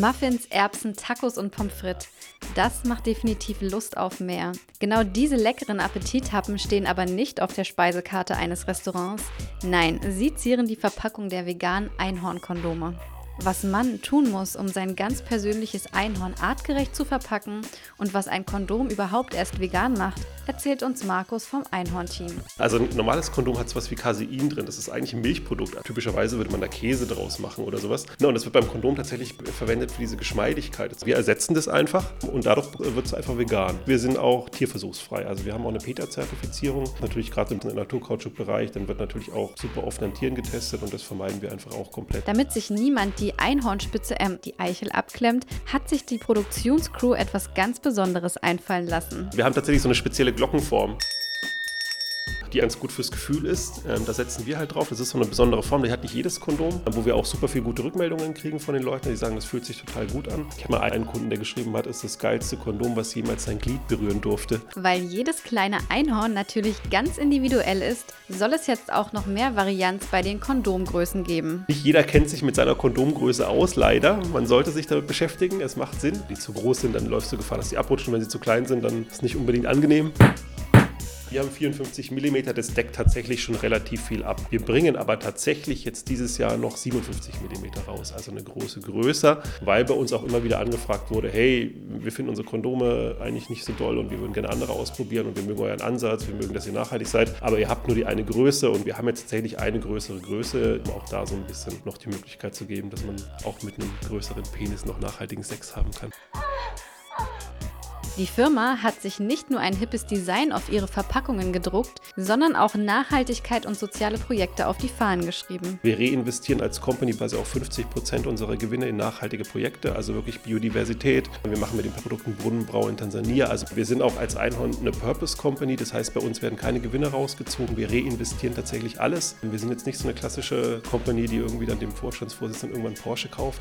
Muffins, Erbsen, Tacos und Pommes frites. Das macht definitiv Lust auf mehr. Genau diese leckeren Appetithappen stehen aber nicht auf der Speisekarte eines Restaurants. Nein, sie zieren die Verpackung der veganen Einhornkondome. Was man tun muss, um sein ganz persönliches Einhorn artgerecht zu verpacken und was ein Kondom überhaupt erst vegan macht, erzählt uns Markus vom Einhorn-Team. Also ein normales Kondom hat was wie Casein drin. Das ist eigentlich ein Milchprodukt. Typischerweise würde man da Käse draus machen oder sowas. und das wird beim Kondom tatsächlich verwendet für diese Geschmeidigkeit. Wir ersetzen das einfach und dadurch wird es einfach vegan. Wir sind auch tierversuchsfrei. Also wir haben auch eine PETA-Zertifizierung. Natürlich gerade im Naturkautschuk-Bereich. Dann wird natürlich auch super oft an Tieren getestet und das vermeiden wir einfach auch komplett. Damit sich niemand die Einhornspitze, äh, die Eichel abklemmt, hat sich die Produktionscrew etwas ganz Besonderes einfallen lassen. Wir haben tatsächlich so eine spezielle Glockenform die ganz gut fürs Gefühl ist. Ähm, da setzen wir halt drauf. Das ist so eine besondere Form, die hat nicht jedes Kondom, wo wir auch super viel gute Rückmeldungen kriegen von den Leuten, die sagen, das fühlt sich total gut an. Ich habe mal einen Kunden, der geschrieben hat, ist das geilste Kondom, was jemals sein Glied berühren durfte. Weil jedes kleine Einhorn natürlich ganz individuell ist, soll es jetzt auch noch mehr Varianz bei den Kondomgrößen geben. Nicht jeder kennt sich mit seiner Kondomgröße aus, leider. Man sollte sich damit beschäftigen. Es macht Sinn. Die zu groß sind, dann läufst du Gefahr, dass die abrutschen. Wenn sie zu klein sind, dann ist es nicht unbedingt angenehm. Wir haben 54 mm, das deckt tatsächlich schon relativ viel ab. Wir bringen aber tatsächlich jetzt dieses Jahr noch 57 mm raus, also eine große größer, weil bei uns auch immer wieder angefragt wurde, hey, wir finden unsere Kondome eigentlich nicht so doll und wir würden gerne andere ausprobieren und wir mögen euren Ansatz, wir mögen, dass ihr nachhaltig seid, aber ihr habt nur die eine Größe und wir haben jetzt tatsächlich eine größere Größe, um auch da so ein bisschen noch die Möglichkeit zu geben, dass man auch mit einem größeren Penis noch nachhaltigen Sex haben kann. Die Firma hat sich nicht nur ein hippes Design auf ihre Verpackungen gedruckt, sondern auch Nachhaltigkeit und soziale Projekte auf die Fahnen geschrieben. Wir reinvestieren als Company quasi auch 50 Prozent unserer Gewinne in nachhaltige Projekte, also wirklich Biodiversität. Wir machen mit den Produkten Brunnenbrau in Tansania. Also wir sind auch als Einhorn eine Purpose Company, das heißt bei uns werden keine Gewinne rausgezogen. Wir reinvestieren tatsächlich alles. Wir sind jetzt nicht so eine klassische Company, die irgendwie dann dem Vorstandsvorsitzenden irgendwann Porsche kauft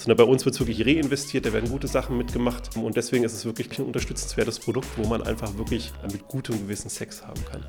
sondern bei uns wird es wirklich reinvestiert, da werden gute Sachen mitgemacht und deswegen ist es wirklich ein unterstützenswertes Produkt, wo man einfach wirklich mit gutem Gewissen Sex haben kann.